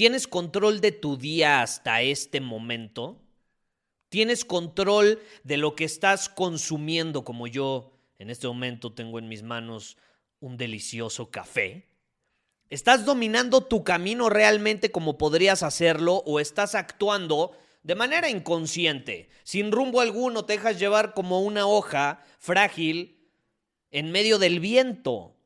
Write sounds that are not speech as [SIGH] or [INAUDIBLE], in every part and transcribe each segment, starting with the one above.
¿Tienes control de tu día hasta este momento? ¿Tienes control de lo que estás consumiendo como yo en este momento tengo en mis manos un delicioso café? ¿Estás dominando tu camino realmente como podrías hacerlo o estás actuando de manera inconsciente, sin rumbo alguno, te dejas llevar como una hoja frágil en medio del viento?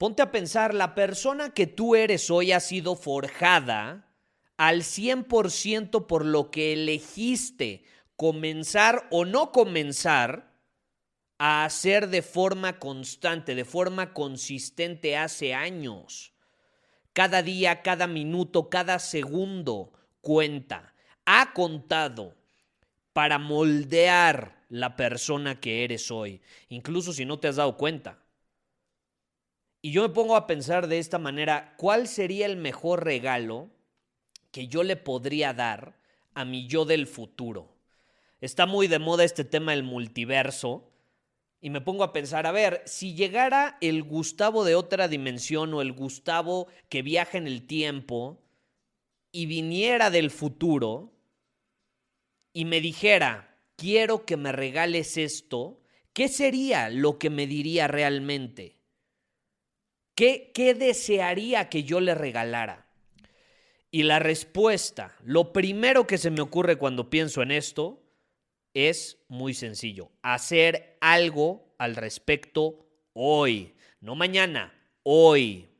Ponte a pensar, la persona que tú eres hoy ha sido forjada al 100% por lo que elegiste comenzar o no comenzar a hacer de forma constante, de forma consistente hace años. Cada día, cada minuto, cada segundo cuenta. Ha contado para moldear la persona que eres hoy, incluso si no te has dado cuenta. Y yo me pongo a pensar de esta manera, ¿cuál sería el mejor regalo que yo le podría dar a mi yo del futuro? Está muy de moda este tema del multiverso y me pongo a pensar, a ver, si llegara el Gustavo de otra dimensión o el Gustavo que viaja en el tiempo y viniera del futuro y me dijera, quiero que me regales esto, ¿qué sería lo que me diría realmente? ¿Qué, desearía que yo le regalara? Y la respuesta, lo primero que se me ocurre cuando pienso en esto, es muy sencillo. Hacer algo al respecto hoy, no mañana, hoy.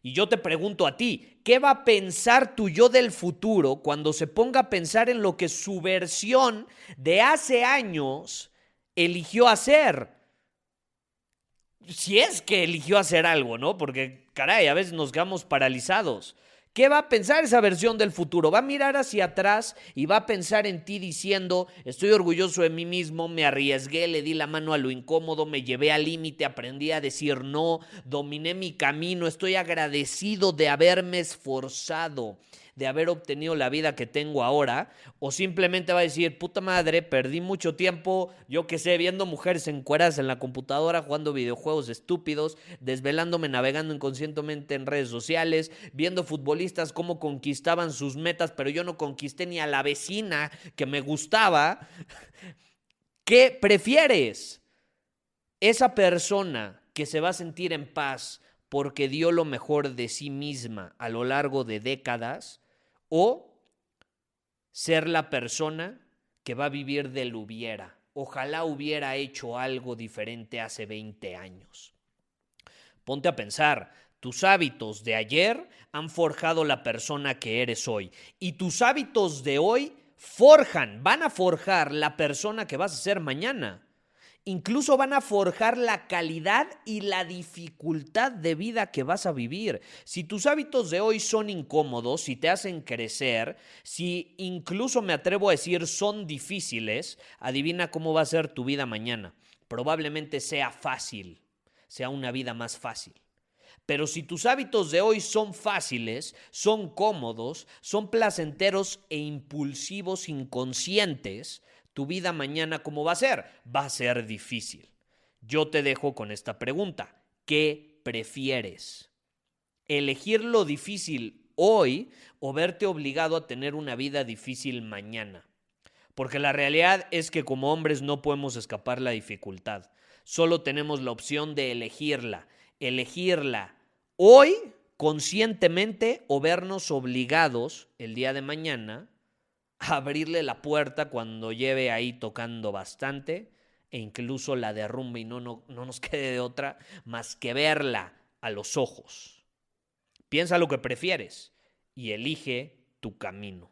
Y yo te pregunto a ti, ¿qué va a pensar tu yo del futuro cuando se ponga a pensar en lo que su versión de hace años eligió hacer? Si es que eligió hacer algo, ¿no? Porque, caray, a veces nos quedamos paralizados. ¿Qué va a pensar esa versión del futuro? Va a mirar hacia atrás y va a pensar en ti diciendo, estoy orgulloso de mí mismo, me arriesgué, le di la mano a lo incómodo, me llevé al límite, aprendí a decir no, dominé mi camino, estoy agradecido de haberme esforzado de haber obtenido la vida que tengo ahora, o simplemente va a decir, puta madre, perdí mucho tiempo, yo que sé, viendo mujeres encueradas en la computadora, jugando videojuegos estúpidos, desvelándome, navegando inconscientemente en redes sociales, viendo futbolistas cómo conquistaban sus metas, pero yo no conquisté ni a la vecina que me gustaba. [LAUGHS] ¿Qué prefieres? Esa persona que se va a sentir en paz porque dio lo mejor de sí misma a lo largo de décadas, o ser la persona que va a vivir del hubiera. Ojalá hubiera hecho algo diferente hace 20 años. Ponte a pensar, tus hábitos de ayer han forjado la persona que eres hoy y tus hábitos de hoy forjan, van a forjar la persona que vas a ser mañana. Incluso van a forjar la calidad y la dificultad de vida que vas a vivir. Si tus hábitos de hoy son incómodos, si te hacen crecer, si incluso me atrevo a decir son difíciles, adivina cómo va a ser tu vida mañana. Probablemente sea fácil, sea una vida más fácil. Pero si tus hábitos de hoy son fáciles, son cómodos, son placenteros e impulsivos inconscientes, tu vida mañana cómo va a ser? Va a ser difícil. Yo te dejo con esta pregunta. ¿Qué prefieres? ¿Elegir lo difícil hoy o verte obligado a tener una vida difícil mañana? Porque la realidad es que como hombres no podemos escapar la dificultad. Solo tenemos la opción de elegirla. Elegirla hoy conscientemente o vernos obligados el día de mañana abrirle la puerta cuando lleve ahí tocando bastante e incluso la derrumbe y no, no, no nos [LAUGHS] quede de otra más que verla a los ojos. Piensa lo que prefieres y elige tu camino.